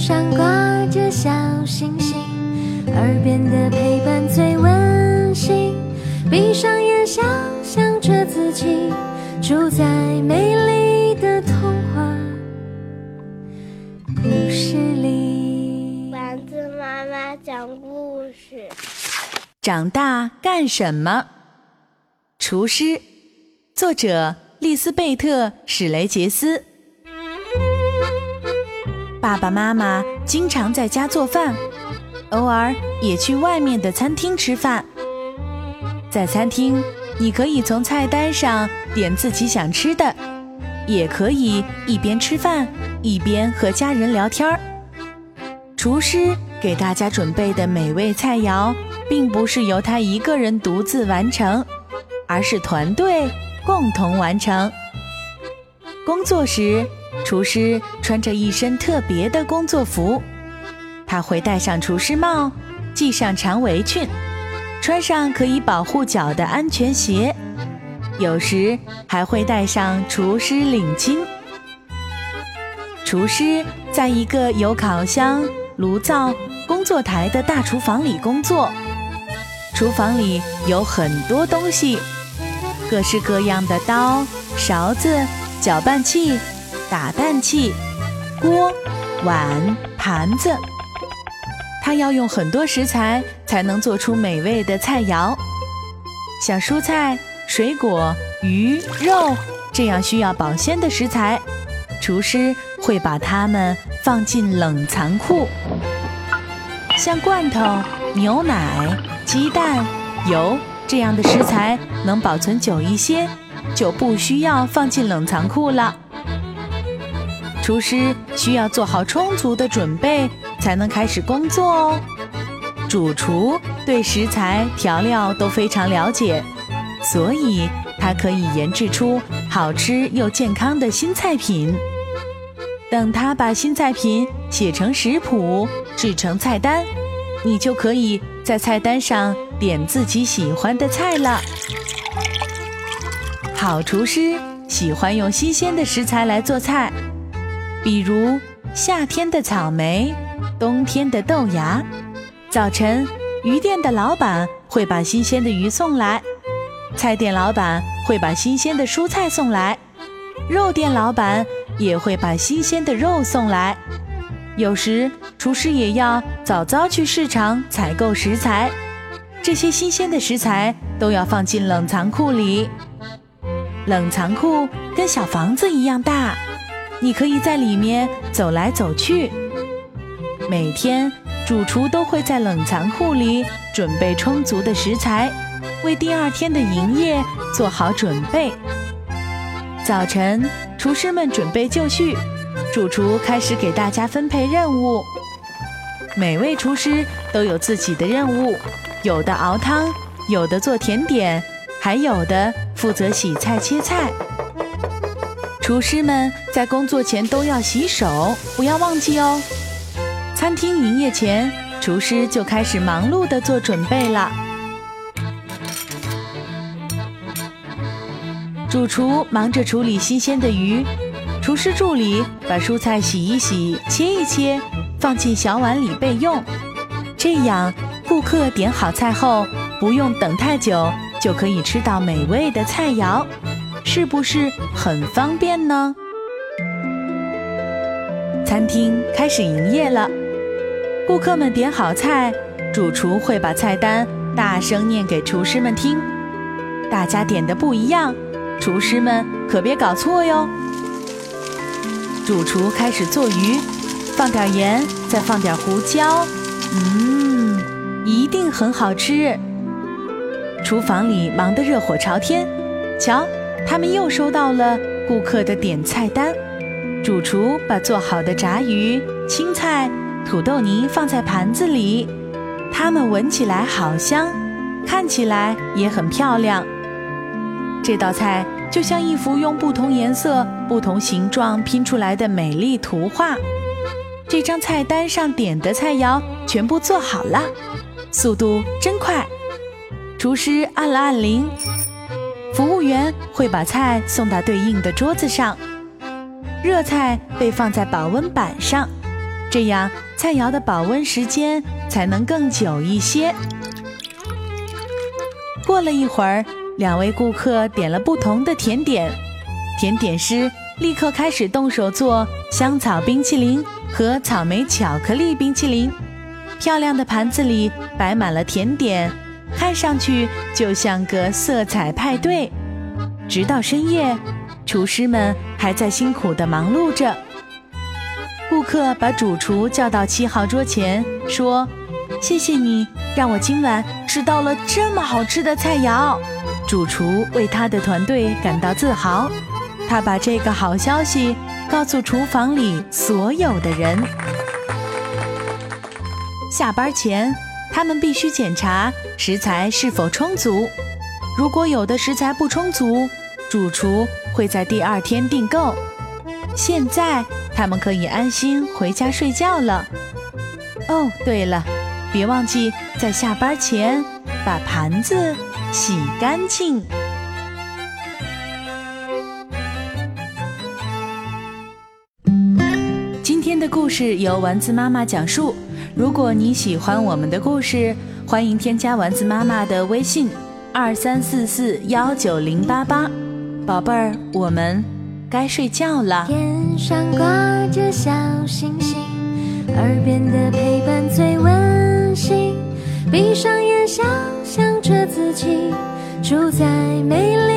上挂着小星星，耳边的陪伴最温馨。闭上眼，想象着自己住在美丽的童话故事里。丸子妈妈讲故事。长大干什么？厨师，作者丽斯贝特·史雷杰斯。爸爸妈妈经常在家做饭，偶尔也去外面的餐厅吃饭。在餐厅，你可以从菜单上点自己想吃的，也可以一边吃饭一边和家人聊天儿。厨师给大家准备的美味菜肴，并不是由他一个人独自完成，而是团队共同完成。工作时，厨师穿着一身特别的工作服，他会戴上厨师帽，系上长围裙，穿上可以保护脚的安全鞋，有时还会戴上厨师领巾。厨师在一个有烤箱、炉灶、工作台的大厨房里工作，厨房里有很多东西，各式各样的刀、勺子、搅拌器。打蛋器、锅、碗、盘子，它要用很多食材才能做出美味的菜肴，像蔬菜、水果、鱼、肉这样需要保鲜的食材，厨师会把它们放进冷藏库。像罐头、牛奶、鸡蛋、油这样的食材能保存久一些，就不需要放进冷藏库了。厨师需要做好充足的准备，才能开始工作哦。主厨对食材调料都非常了解，所以他可以研制出好吃又健康的新菜品。等他把新菜品写成食谱、制成菜单，你就可以在菜单上点自己喜欢的菜了。好厨师喜欢用新鲜的食材来做菜。比如夏天的草莓，冬天的豆芽。早晨，鱼店的老板会把新鲜的鱼送来，菜店老板会把新鲜的蔬菜送来，肉店老板也会把新鲜的肉送来。有时，厨师也要早早去市场采购食材，这些新鲜的食材都要放进冷藏库里。冷藏库跟小房子一样大。你可以在里面走来走去。每天，主厨都会在冷藏库里准备充足的食材，为第二天的营业做好准备。早晨，厨师们准备就绪，主厨开始给大家分配任务。每位厨师都有自己的任务，有的熬汤，有的做甜点，还有的负责洗菜切菜。厨师们在工作前都要洗手，不要忘记哦。餐厅营业前，厨师就开始忙碌地做准备了。主厨忙着处理新鲜的鱼，厨师助理把蔬菜洗一洗、切一切，放进小碗里备用。这样，顾客点好菜后，不用等太久，就可以吃到美味的菜肴。是不是很方便呢？餐厅开始营业了，顾客们点好菜，主厨会把菜单大声念给厨师们听。大家点的不一样，厨师们可别搞错哟。主厨开始做鱼，放点盐，再放点胡椒，嗯，一定很好吃。厨房里忙得热火朝天，瞧。他们又收到了顾客的点菜单，主厨把做好的炸鱼、青菜、土豆泥放在盘子里，它们闻起来好香，看起来也很漂亮。这道菜就像一幅用不同颜色、不同形状拼出来的美丽图画。这张菜单上点的菜肴全部做好了，速度真快。厨师按了按铃。服务员会把菜送到对应的桌子上，热菜被放在保温板上，这样菜肴的保温时间才能更久一些。过了一会儿，两位顾客点了不同的甜点，甜点师立刻开始动手做香草冰淇淋和草莓巧克力冰淇淋。漂亮的盘子里摆满了甜点，看上去就像个色彩派对。直到深夜，厨师们还在辛苦地忙碌着。顾客把主厨叫到七号桌前，说：“谢谢你，让我今晚吃到了这么好吃的菜肴。”主厨为他的团队感到自豪，他把这个好消息告诉厨房里所有的人。下班前，他们必须检查食材是否充足。如果有的食材不充足，主厨会在第二天订购。现在，他们可以安心回家睡觉了。哦，对了，别忘记在下班前把盘子洗干净。今天的故事由丸子妈妈讲述。如果你喜欢我们的故事，欢迎添加丸子妈妈的微信：二三四四幺九零八八。宝贝儿，我们该睡觉了。天上挂着小星星，耳边的陪伴最温馨。闭上眼，想象着自己住在美丽